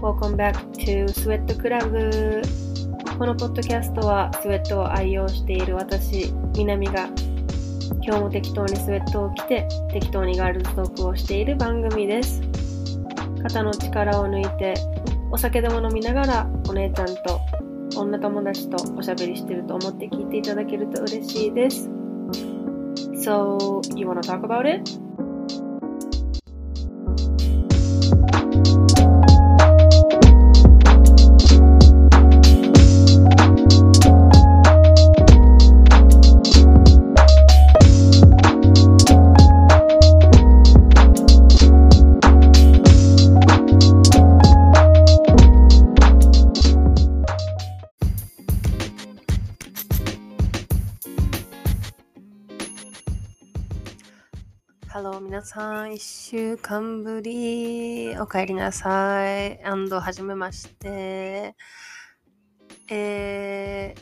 Welcome back to Sweat Club. このポッドキャストはスウェットを愛用している私、南が今日も適当にスウェットを着て適当にガールズトークをしている番組です。肩の力を抜いてお酒でも飲みながらお姉ちゃんと女友達とおしゃべりしてると思って聞いていただけると嬉しいです So, you wanna talk about it? 皆さん、一週間ぶり、お帰りなさい。アンド、はじめまして。えー、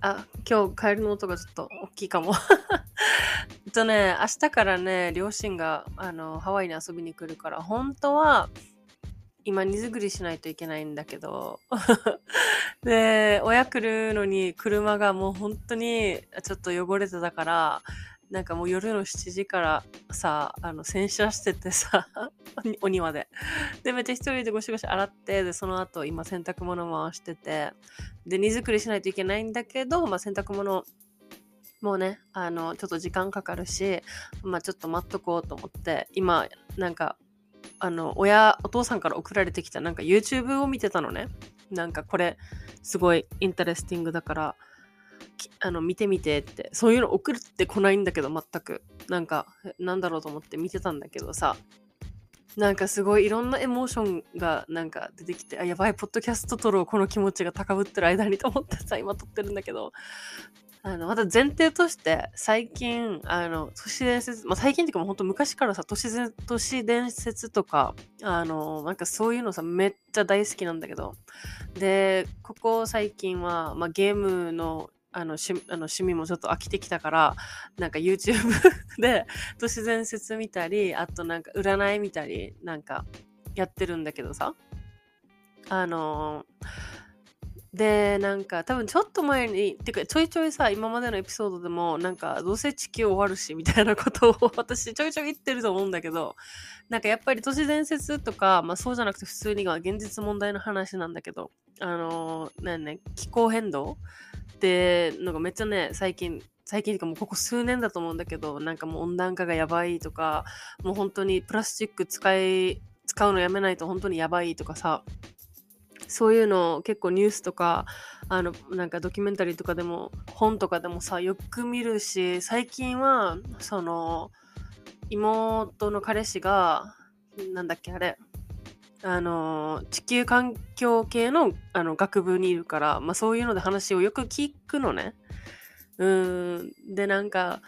あ、今日帰りの音がちょっと大きいかも。えっとね、明日からね、両親があのハワイに遊びに来るから、本当は今荷造りしないといけないんだけど、で、親来るのに車がもう本当にちょっと汚れてたから、なんかもう夜の7時からさ、あの、洗車しててさ、お庭で。で、めっちゃ一人でゴシゴシ洗って、で、その後今洗濯物回してて、で、荷造りしないといけないんだけど、まあ洗濯物、もうね、あの、ちょっと時間かかるし、まあちょっと待っとこうと思って、今、なんか、あの、親、お父さんから送られてきたなんか YouTube を見てたのね。なんかこれ、すごい interesting だから、あの見てみてってそういうの送ってこないんだけど全く。なんかなんだろうと思って見てたんだけどさ。なんかすごいいろんなエモーションがなんか出てきてあやばいポッドキャスト撮ろうこの気持ちが高ぶってる間にと思ってさ今撮ってるんだけど。あのまた前提として最近あの都市伝説、まあ、最近っていうかもうほんと昔からさ都市伝都市伝説とかあのなんかそういうのさめっちゃ大好きなんだけど。でここ最近は、まあ、ゲームのあの趣あの趣味もちょっと飽きてきたからなんか YouTube で都市伝説見たりあとなんか占い見たりなんかやってるんだけどさ。あのでなんか多分ちょっと前にてかちょいちょいさ今までのエピソードでもなんかどうせ地球終わるしみたいなことを 私ちょいちょい言ってると思うんだけどなんかやっぱり都市伝説とか、まあ、そうじゃなくて普通には現実問題の話なんだけどあのなんね気候変動ってのがめっちゃね最近最近っていうかもうここ数年だと思うんだけどなんかもう温暖化がやばいとかもう本当にプラスチック使い使うのやめないと本当にやばいとかさそういうの結構ニュースとかあのなんかドキュメンタリーとかでも本とかでもさよく見るし最近はその妹の彼氏がなんだっけあれあの地球環境系のあの学部にいるから、まあ、そういうので話をよく聞くのね。うんでなんか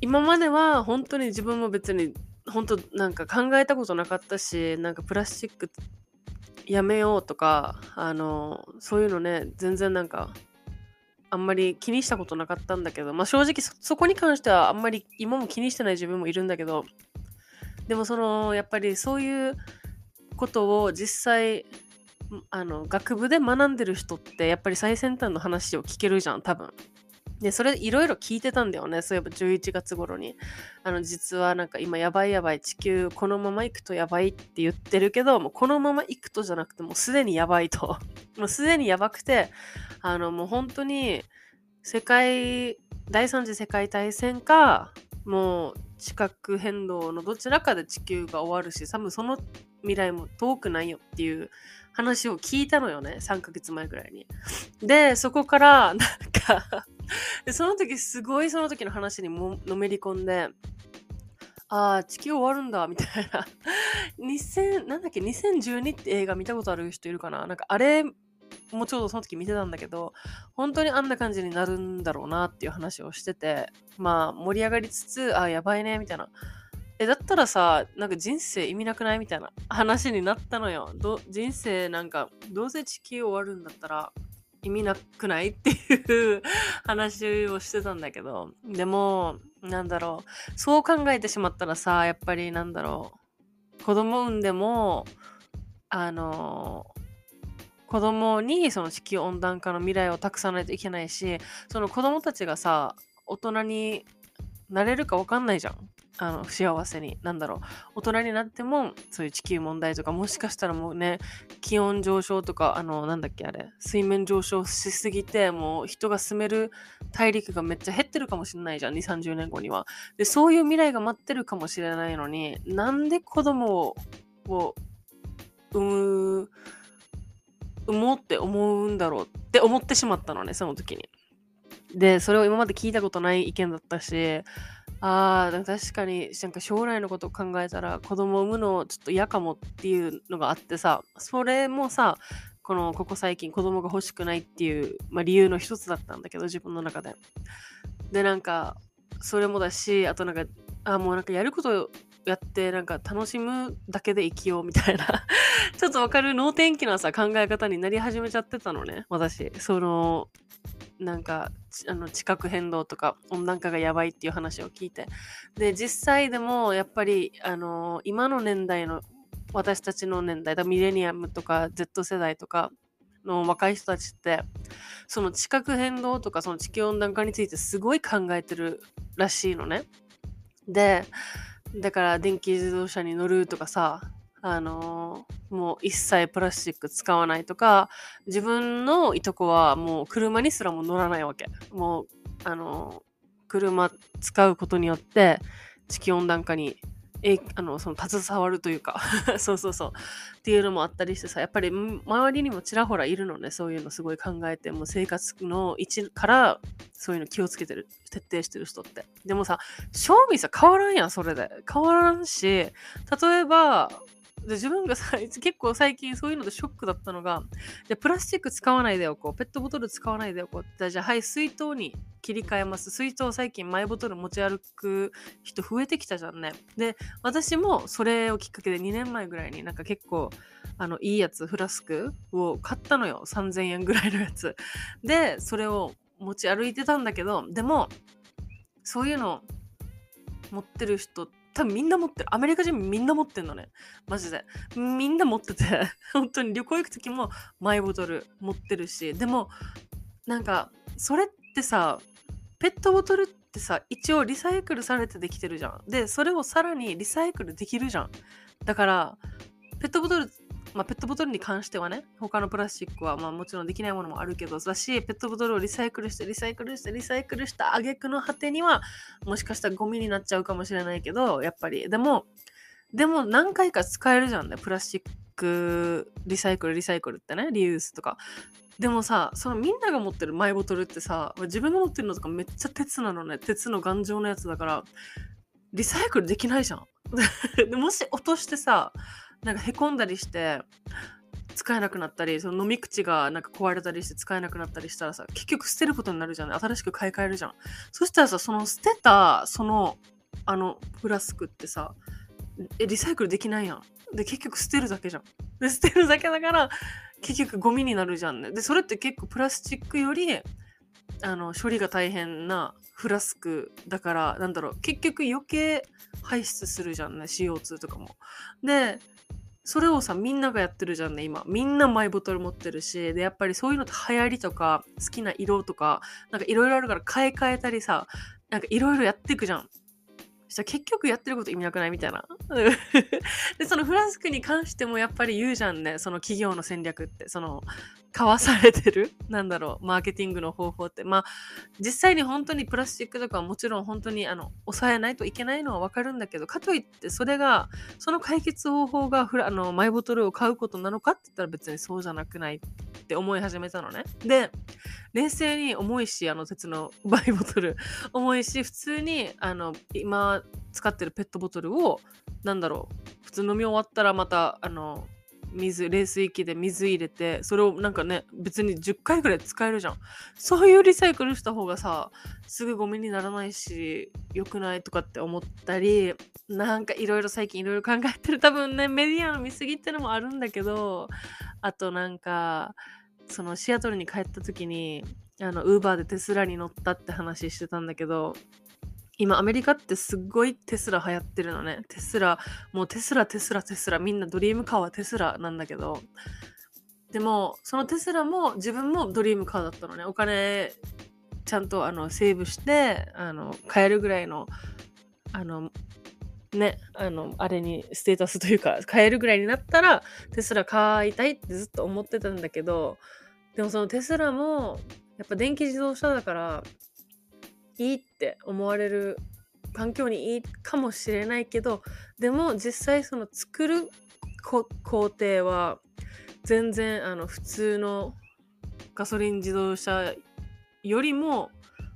今までは本当に自分も別に本当なんか考えたことなかったしなんかプラスチックやめようとかあのそういうのね全然なんかあんまり気にしたことなかったんだけど、まあ、正直そそこに関してはあんまり今も気にしてない自分もいるんだけどでもそのやっぱりそういうことを実際あの学部で学んでる人ってやっぱり最先端の話を聞けるじゃん多分。でそれいろいろ聞いてたんだよねそういえば11月頃にあの実はなんか今やばいやばい地球このまま行くとやばいって言ってるけどもうこのまま行くとじゃなくてもうすでにやばいと もうすでにやばくてあのもう本当に世界第三次世界大戦かもう地殻変動のどちらかで地球が終わるし多分その未来も遠くないよっていう話を聞いたのよね3ヶ月前ぐらいに。でそこからなんかその時すごいその時の話にものめり込んでああ地球終わるんだみたいな 2000なんだっけ2012って映画見たことある人いるかな？なんかあれもうちょうどその時見てたんだけど本当にあんな感じになるんだろうなっていう話をしててまあ盛り上がりつつあやばいねみたいな。え、だったらさ、なんか人生意味なくないみたいな話になったのよ。人生なんか、どうせ地球終わるんだったら意味なくない？っていう話をしてたんだけど、でも、なんだろう、そう考えてしまったらさ、やっぱりなんだろう、子供産んでも、あの子供にその地球温暖化の未来を託さないといけないしその子供たちがさ大人になれるか分かんないじゃん。あの幸せに。なんだろう。大人になってもそういう地球問題とかもしかしたらもうね気温上昇とかあのなんだっけあれ。水面上昇しすぎてもう人が住める大陸がめっちゃ減ってるかもしれないじゃん。2 3 0年後には。でそういう未来が待ってるかもしれないのになんで子供を産む産もうって思うんだろうって思ってしまったのねその時に。でそれを今まで聞いたことない意見だったしあー確かになんか将来のことを考えたら子供を産むのちょっと嫌かもっていうのがあってさそれもさこのここ最近子供が欲しくないっていう、まあ、理由の一つだったんだけど自分の中で。でなんかそれもだしあとなんかあもうなんかやることやってなんか楽しむだけで生きようみたいな。ちょっとわかる能天気なさ考え方になり始めちゃってたのね。私。そのなんかあの地殻変動とか温暖化がやばいっていう話を聞いて。で実際でもやっぱりあの今の年代の私たちの年代だミレニアムとか Z 世代とかの若い人たちってその地殻変動とかその地球温暖化についてすごい考えてるらしいのね。でだから電気自動車に乗るとかさあのー、もう一切プラスチック使わないとか、自分のいとこはもう車にすらも乗らないわけ。もう、あのー、車使うことによって地球温暖化にえあのその携わるというか。そうそうそう。っていうのもあったりしてさやっぱり周りにもちらほらいるのね。そういうのすごい考えてもう生活の位置からそういうの気をつけてる徹底してる人って。でもさ賞味さ変わらんやんそれで。変わらんし例えばで自分がさ 結構最近そういうのでショックだったのがじゃプラスチック使わないでおこう。ペットボトル使わないでおこう。ってじゃあはい水筒に切り替えます。水筒最近マイボトル持ち歩く人増えてきたじゃんね。で私もそれをきっかけで2年前ぐらいになんか結構あのいいやつフラスクを買ったのよ。3000円ぐらいのやつ。でそれを持ち歩いてたんだけどでもそういうの持ってる人って多分みんな持ってる。アメリカ人みんな持ってんのね。マジで。みんな持ってて、本当に旅行行く時もマイボトル持ってるし、でも、なんか、それってさ、ペットボトルってさ、一応リサイクルされてできてるじゃん。で、それをさらにリサイクルできるじゃん。だから、ペットボトルまあ、ペットボトルに関してはね、他のプラスチックはまあもちろんできないものもあるけど、だし、ペットボトルをリサイクルして、リサイクルして、リサイクルした挙句の果てには、もしかしたらゴミになっちゃうかもしれないけど、やっぱり、でも、でも何回か使えるじゃんね、プラスチック、リサイクル、リサイクルってね、リユースとか。でもさ、そのみんなが持ってるマイボトルってさ、自分が持ってるのとかめっちゃ鉄なのね、鉄の頑丈なやつだから、リサイクルできないじゃん。もし落としてさ、なんかへこんだりして使えなくなったりその飲み口がなんか壊れたりして使えなくなったりしたらさ結局捨てることになるじゃん新しく買い替えるじゃん。そしたらさその捨てたそのあのフラスクってさえリサイクルできないやん。で結局捨てるだけじゃん。で捨てるだけだから結局ゴミになるじゃんね。でそれって結構プラスチックよりあの処理が大変なフラスクだからなんだろう。結局余計排出するじゃんね CO2 とかも。でそれをさみんながやってるじゃんね今。みんなマイボトル持ってるしでやっぱりそういうのって流行りとか好きな色とかなんかいろいろあるから買い替えたりさなんかいろいろやっていくじゃん。したら結局やってること意味なくない？みたいな。で、そのフラスクに関してもやっぱり言うじゃんね。その企業の戦略って。その、交わされてる？なんだろう、マーケティングの方法って。まあ、実際に本当にプラスチックとかはもちろん本当にあの抑えないといけないのはわかるんだけど、かといってそれが、その解決方法がフラあのマイボトルを買うことなのかって言ったら別にそうじゃなくないって思い始めたのね。で、冷静に重いし、あの鉄のマイボトル重いし、普通にあの今使ってるペットボトルを、なんだろう、普通飲み終わったらまた、あの、水冷水器で水入れてそれをなんかね別に10回ぐらい使えるじゃん。そういうリサイクルした方がさすぐゴミにならないし良くないとかって思ったりなんかいろいろ最近いろいろ考えてる。多分ねメディアの見過ぎってのもあるんだけどあとなんかそのシアトルに帰った時にあのウーバーでテスラに乗ったって話してたんだけど今アメリカってすっごいテスラ流行ってるのね。テスラ、もうテスラ、テスラ、テスラ、みんなドリームカーはテスラなんだけど、でも、そのテスラも自分もドリームカーだったのね。お金ちゃんとあのセーブして、あの、買えるぐらいの、あの、ね、あの、あれにステータスというか、買えるぐらいになったら、テスラ買いたいってずっと思ってたんだけど、でもそのテスラも、やっぱ電気自動車だから、いいって思われる環境にいいかもしれないけどでも実際その作る工程は全然あの普通のガソリン自動車よりも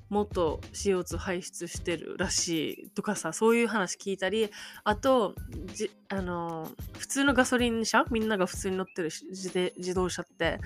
もっと CO2 排出してるらしいとかさそういう話聞いたりあとじあの普通のガソリン車みんなが普通に乗ってる自動車って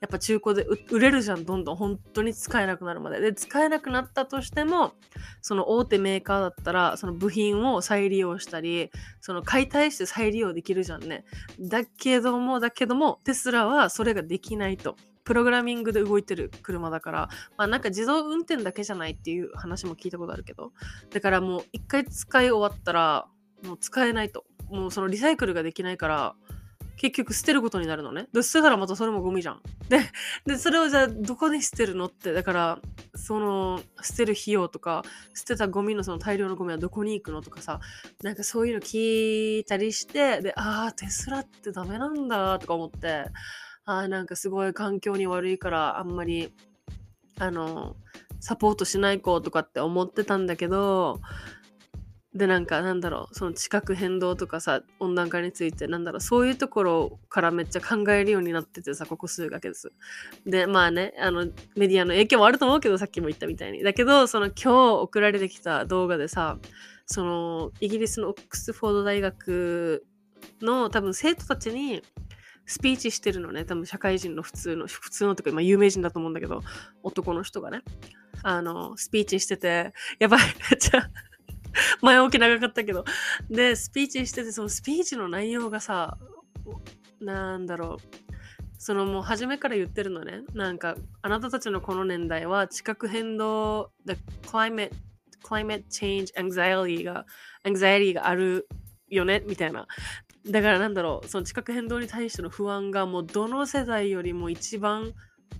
やっぱ中古で売れるじゃん、どんどん本当に使えなくなるまで。で、使えなくなったとしても、その大手メーカーだったら、その部品を再利用したり、その解体して再利用できるじゃんね。だけども、だけども、テスラはそれができないと。プログラミングで動いてる車だから、まあなんか自動運転だけじゃないっていう話も聞いたことあるけど、だからもう一回使い終わったら、もう使えないと。もうそのリサイクルができないから、結局捨てることになるのね。で、捨てたらまたそれもゴミじゃん。で、で、それをじゃあどこに捨てるのって、だから、その、捨てる費用とか、捨てたゴミのその大量のゴミはどこに行くのとかさ、なんかそういうの聞いたりして、で、ああ、テスラってダメなんだとか思って、ああ、なんかすごい環境に悪いからあんまり、あの、サポートしない子とかって思ってたんだけど、でなんかなんだろうその地殻変動とかさ温暖化についてなんだろうそういうところからめっちゃ考えるようになっててさここ数ヶ月でまあねあのメディアの影響もあると思うけどさっきも言ったみたいに。だけどその今日送られてきた動画でさそのイギリスのオックスフォード大学の多分生徒たちにスピーチしてるのね。多分社会人の普通の普通のとか、まあ、有名人だと思うんだけど男の人がね。あのスピーチしててやばいめっちゃ 前置き長かったけど。で、スピーチしてて、そのスピーチの内容がさ、なんだろう。そのもう初めから言ってるのね。なんか、あなたたちのこの年代は地殻変動、the climate, climate change anxiety が、anxiety があるよねみたいな。だからなんだろう、その地殻変動に対しての不安がもうどの世代よりも一番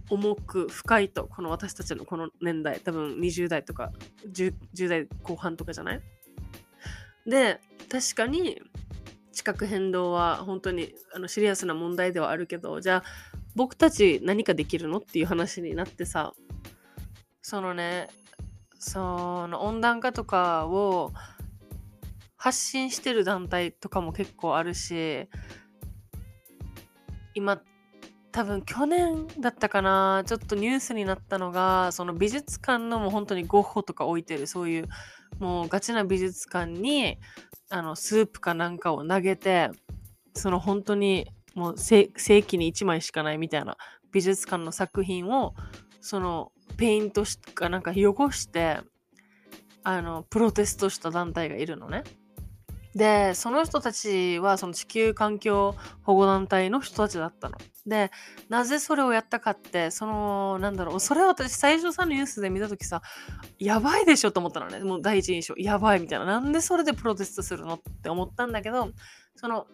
重く深いとこの私たちのこの年代多分20代とか 10, 10代後半とかじゃない？で確かに地殻変動は本当にあのシリアスな問題ではあるけどじゃあ僕たち何かできるのっていう話になってさそのねその温暖化とかを発信してる団体とかも結構あるし今多分去年だったかなちょっとニュースになったのがその美術館のもう本当にゴッホとか置いてるそういうもうガチな美術館にあのスープかなんかを投げてその本当にもう世紀に1枚しかないみたいな美術館の作品をそのペイントしかなんか汚してあのプロテストした団体がいるのね。で、その人たちはその地球環境保護団体の人たちだったの。で、なぜそれをやったかって、その、なんだろう、それを私最初さ、ニュースで見た時さ、やばいでしょと思ったのね。もう第一印象、やばいみたいな。なんでそれでプロテストするのって思ったんだけど、その、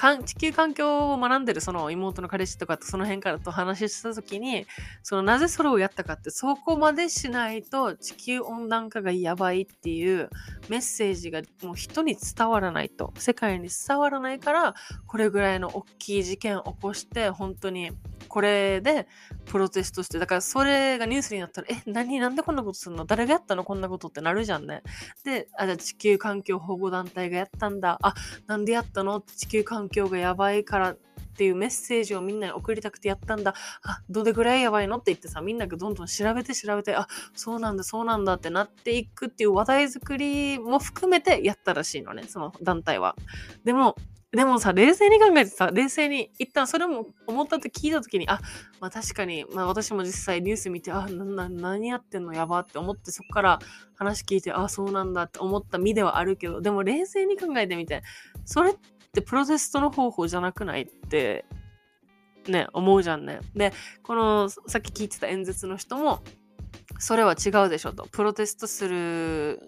かん地球環境を学んでるその妹の彼氏とかとその辺からと話した時にそのなぜそれをやったかってそこまでしないと地球温暖化がやばいっていうメッセージがもう人に伝わらないと。世界に伝わらないからこれぐらいの大きい事件を起こして本当にこれでプロテストして、だからそれがニュースになったら、え、何、なんでこんなことするの？誰がやったの？こんなことってなるじゃんね。で、あ、じゃあ地球環境保護団体がやったんだ。あ、なんでやったの？地球環境がやばいからっていうメッセージをみんなに送りたくてやったんだ。あ、どれぐらいやばいの？って言ってさ、みんながどんどん調べて調べて、あ、そうなんだ、そうなんだってなっていくっていう話題作りも含めてやったらしいのね、その団体は。でも、でもさ、冷静に考えてさ、冷静に、一旦それも思ったって聞いた時に、あ、まあ確かに、まあ私も実際ニュース見て、あ、な、な、何やってんのやばって思って、そこから話聞いて、あ、そうなんだって思った身ではあるけど、でも冷静に考えてみて、それってプロテストの方法じゃなくないってね、思うじゃんね。で、このさっき聞いてた演説の人も、それは違うでしょと。プロテストする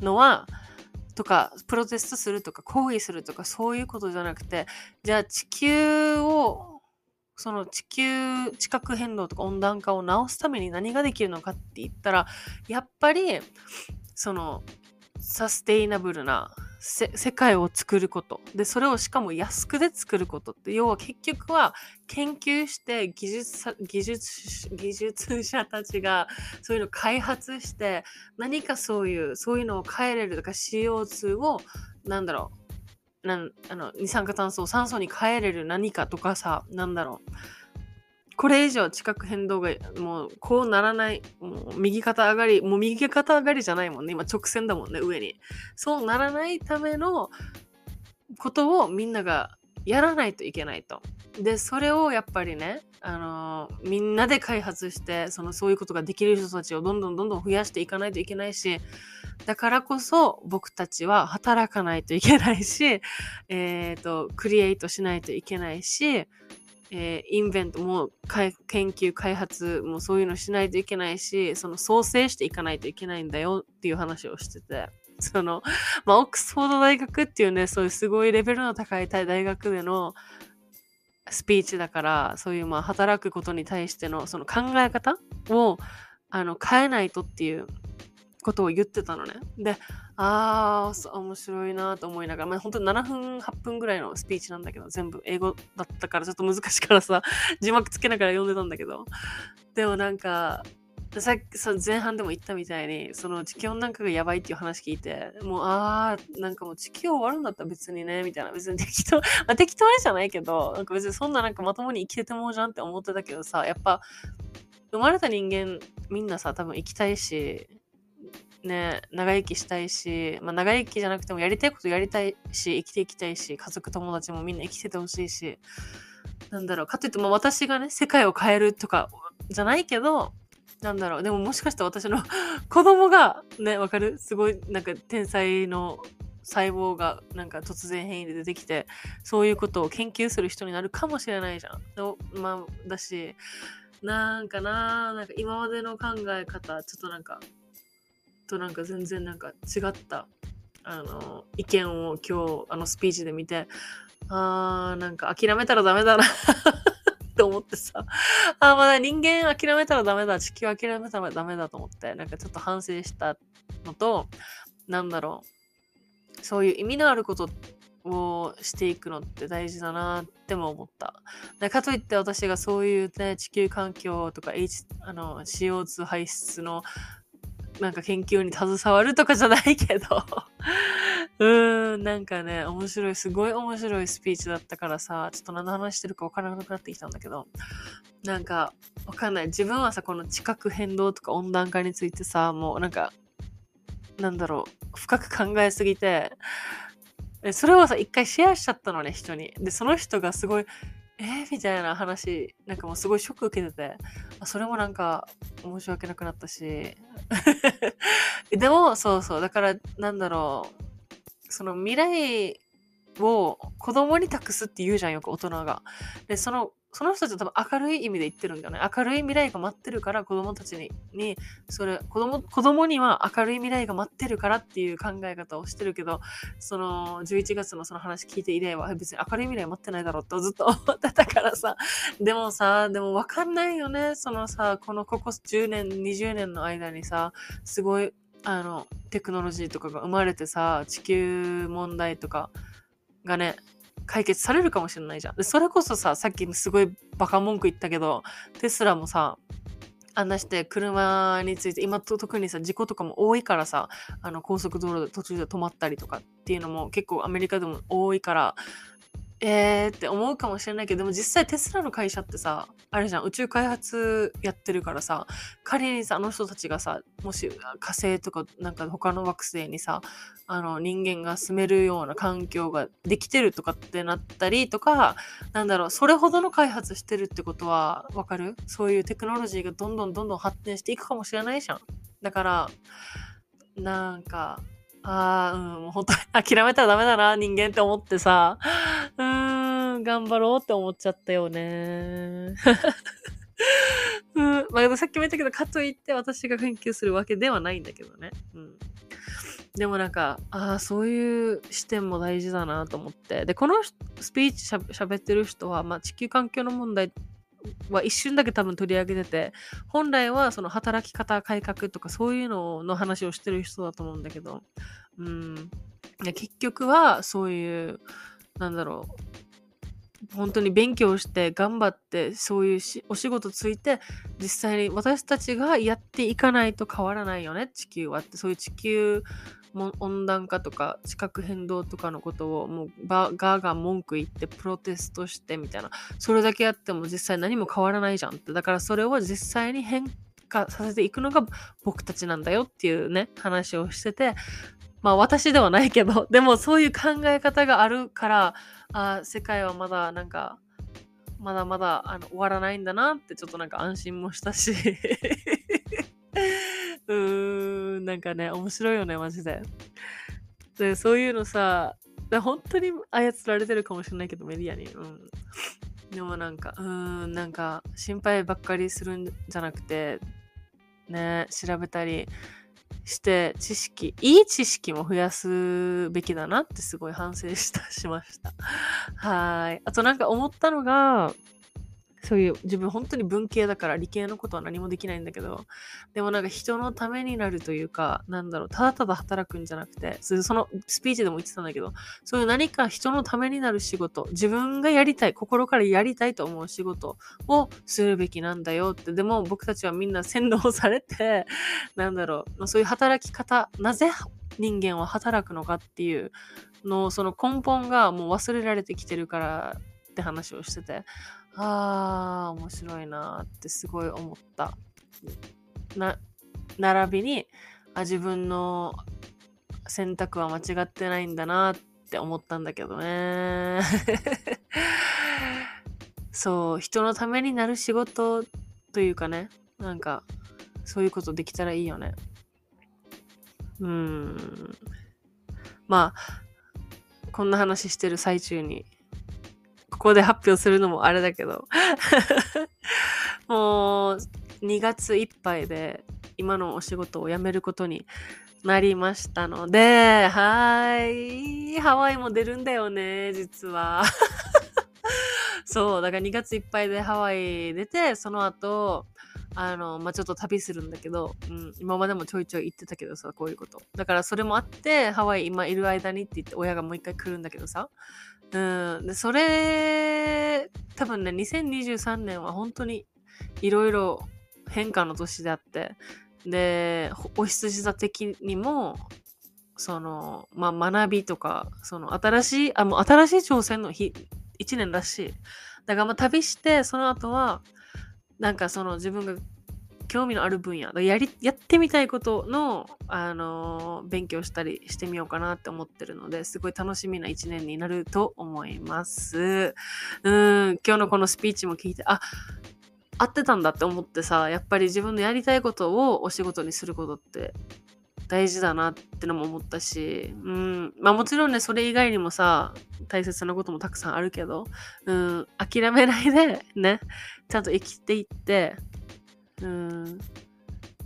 のは、とか、プロテストするとか、抗議するとか、そういうことじゃなくて、じゃあ地球を、その地球、地殻変動とか温暖化を治すために何ができるのかって言ったら、やっぱり、その、サステイナブルな世界を作ること。でそれをしかも安くで作ることって。要は結局は研究して技術技術技術者たちがそういうのを開発して何かそういうそういうのを変えれるとか CO2 をなんだろうなんあの二酸化炭素を酸素に変えれる何かとかさなんだろう。これ以上地殻変動がもうこうならない、もう右肩上がり、もう右肩上がりじゃないもんね。今直線だもんね、上に。そうならないためのことをみんながやらないといけないと。で、それをやっぱりね、あのー、みんなで開発して、そのそういうことができる人たちをどんどんどんどん増やしていかないといけないし、だからこそ僕たちは働かないといけないし、えっ、ー、と、クリエイトしないといけないし、えー、インベントも研究開発もそういうのしないといけないしその創生していかないといけないんだよっていう話をしてて その、まあ、オックスフォード大学っていうねそういうすごいレベルの高い大学でのスピーチだからそういうまあ働くことに対してのその考え方をあの変えないとっていうことを言ってたのね。で、ああ、面白いなと思いながら、まあ、本当に7分、8分ぐらいのスピーチなんだけど、全部英語だったからちょっと難しいからさ、字幕つけながら読んでたんだけど、でもなんか、さっきさ前半でも言ったみたいにその地球温暖化がやばいっていう話聞いてもうああなんかもう地球終わるんだったら別にねみたいな。別に適当、まあ、適当じゃないけどなんか別にそんななんかまともに生きててもうじゃんって思ってたけどさやっぱ生まれた人間みんなさ多分生きたいしね、長生きしたいし、まあ、長生きじゃなくてもやりたいことやりたいし、生きていきたいし、家族友達もみんな生きててほしいし、なんだろう、かといっても私がね、世界を変えるとかじゃないけど、なんだろう、でももしかしたら私の 子供が、ね、わかる？すごい、なんか天才の細胞がなんか突然変異で出てきて、そういうことを研究する人になるかもしれないじゃん。まあ、だし、なんかな、なんか今までの考え方、ちょっとなんかとなんか全然なんか違ったあの意見を今日あのスピーチで見てあーなんか諦めたらダメだなって思ってさあーまだ人間諦めたらダメだ地球諦めたらダメだと思ってなんかちょっと反省したのとなんだろうそういう意味のあることをしていくのって大事だなっても思った。かといって私がそういうね、地球環境とか、H、あの CO2 排出のなんか研究に携わるとかじゃないけど うーん、なんかね、面白い、すごい面白いスピーチだったからさ、ちょっと何の話してるかわからなくなってきたんだけど、なんか、わかんない。自分はさ、この地殻変動とか温暖化についてさ、もうなんか、なんだろう、深く考えすぎて、それをさ、一回シェアしちゃったのね、人に。で、その人がすごい、えー、みたいな話、なんかもうすごいショック受けてて、それもなんか申し訳なくなったし。でも、そうそう、だからなんだろう、その未来を子供に託すって言うじゃん、よく大人が。で、そのその人たちは多分明るい意味で言ってるんだよね。明るい未来が待ってるから子供たちに、にそれ、子供、子供には明るい未来が待ってるからっていう考え方をしてるけど、その11月のその話聞いて以来は別に明るい未来待ってないだろうとずっと思ってたからさ。でもさ、でもわかんないよね。そのさ、このここ10年、20年の間にさ、すごい、あの、テクノロジーとかが生まれてさ、地球問題とかがね、解決されるかもしれないじゃん。で、それこそさ、さっきすごいバカ文句言ったけど、テスラもさ、あんなして車について、今と特にさ、事故とかも多いからさ、あの高速道路で途中で止まったりとかっていうのも結構アメリカでも多いから、えーって思うかもしれないけど、でも実際テスラの会社ってさ、あれじゃん、宇宙開発やってるからさ、仮にさ、あの人たちがさ、もし火星とかなんか他の惑星にさ、あの人間が住めるような環境ができてるとかってなったりとか、なんだろう、それほどの開発してるってことは、わかる？そういうテクノロジーがどんどんどんどん発展していくかもしれないじゃん。だから、なんか、ああ、うん、もう本当に諦めたらダメだな、人間って思ってさ、うーん、頑張ろうって思っちゃったよね。うん、まあ、さっきも言ったけど、かといって私が研究するわけではないんだけどね。うん。でもなんか、ああ、そういう視点も大事だなと思って。で、このスピーチしゃ喋ってる人は、まあ、地球環境の問題は一瞬だけ多分取り上げてて、本来はその働き方改革とかそういうのの話をしてる人だと思うんだけど、うん。結局はそういう、なんだろう、本当に勉強して頑張ってそういうお仕事ついて実際に私たちがやっていかないと変わらないよね地球はってそういう地球温暖化とか地殻変動とかのことをもうガーガー文句言ってプロテストしてみたいな。それだけやっても実際何も変わらないじゃんって。だからそれを実際に変化させていくのが僕たちなんだよっていうね話をしててまあ私ではないけどでもそういう考え方があるからあ世界はまだなんかまだまだあの終わらないんだなってちょっとなんか安心もしたし。うーん、なんかね、面白いよね、マジで。で、そういうのさ、本当に操られてるかもしれないけど、メディアに。うん。でもなんか、うん、なんか、心配ばっかりするんじゃなくて、ね、調べたりして、知識、いい知識も増やすべきだなってすごい反省した、しました。はい。あとなんか思ったのが、そういう自分本当に文系だから理系のことは何もできないんだけど、でもなんか人のためになるというか、なんだろう、ただただ働くんじゃなくて、そのスピーチでも言ってたんだけど、そういう何か人のためになる仕事、自分がやりたい、心からやりたいと思う仕事をするべきなんだよって、でも僕たちはみんな洗脳されて、なんだろう、そういう働き方、なぜ人間は働くのかっていうのその根本がもう忘れられてきてるからって話をしてて、ああ、面白いなってすごい思った。な、並びに、あ、自分の選択は間違ってないんだなって思ったんだけどね。そう、人のためになる仕事というかね、なんか、そういうことできたらいいよね。うん。まあ、こんな話してる最中にここで発表するのもあれだけどもう2月いっぱいで今のお仕事を辞めることになりましたので、はい。ハワイも出るんだよね、実は。そう、だから2月いっぱいでハワイ出て、その後、あの、まあ、ちょっと旅するんだけど、うん、今までもちょいちょい言ってたけどさ、こういうこと。だからそれもあって、ハワイ今いる間にって言って親がもう一回来るんだけどさ、うん。で、それ、多分ね、2023年は本当にいろいろ変化の年であって、で、お羊座的にも、その、まあ、学びとか、その、新しい、あ、もう新しい挑戦の日、一年らしい。だからまあ、旅して、その後は、なんかその自分が興味のある分野、やり、やってみたいことの、あのー、勉強したりしてみようかなって思ってるので、すごい楽しみな一年になると思います。うん、今日のこのスピーチも聞いて、あ、合ってたんだって思ってさ、やっぱり自分のやりたいことをお仕事にすることって大事だなってのも思ったし、うん、まあもちろんね、それ以外にもさ、大切なこともたくさんあるけど、うん、諦めないでね、ちゃんと生きていって、うん、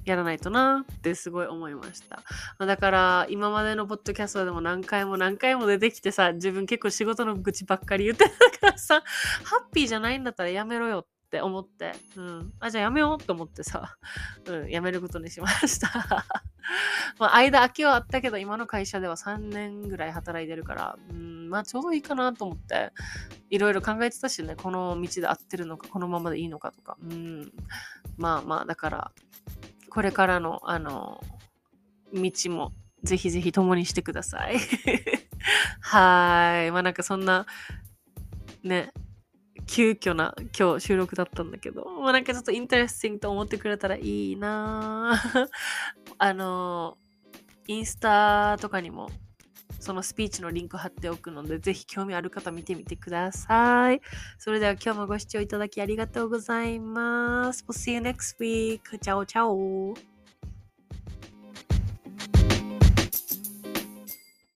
やらないとなってすごい思いました。だから今までのポッドキャストでも何回も何回も出てきてさ、自分結構仕事の愚痴ばっかり言ってたからさ、ハッピーじゃないんだったらやめろよっって思って、うん。あ、じゃあやめようと思ってさ、うん、やめることにしました。まあ、間空きはあったけど、今の会社では3年ぐらい働いてるから、うん、まあ、ちょうどいいかなと思って、いろいろ考えてたしね、この道で合ってるのか、このままでいいのかとか、うん。まあまあ、だから、これからの、あの、道も、ぜひぜひ共にしてください。はい。まあなんかそんな、ね、急遽な今日収録だったんだけど、まあ、なんかちょっと interesting と思ってくれたらいいな あの、インスタとかにもそのスピーチのリンク貼っておくので、ぜひ興味ある方見てみてください。それでは今日もご視聴いただきありがとうございます。We'll see you next week. チャオチャオ。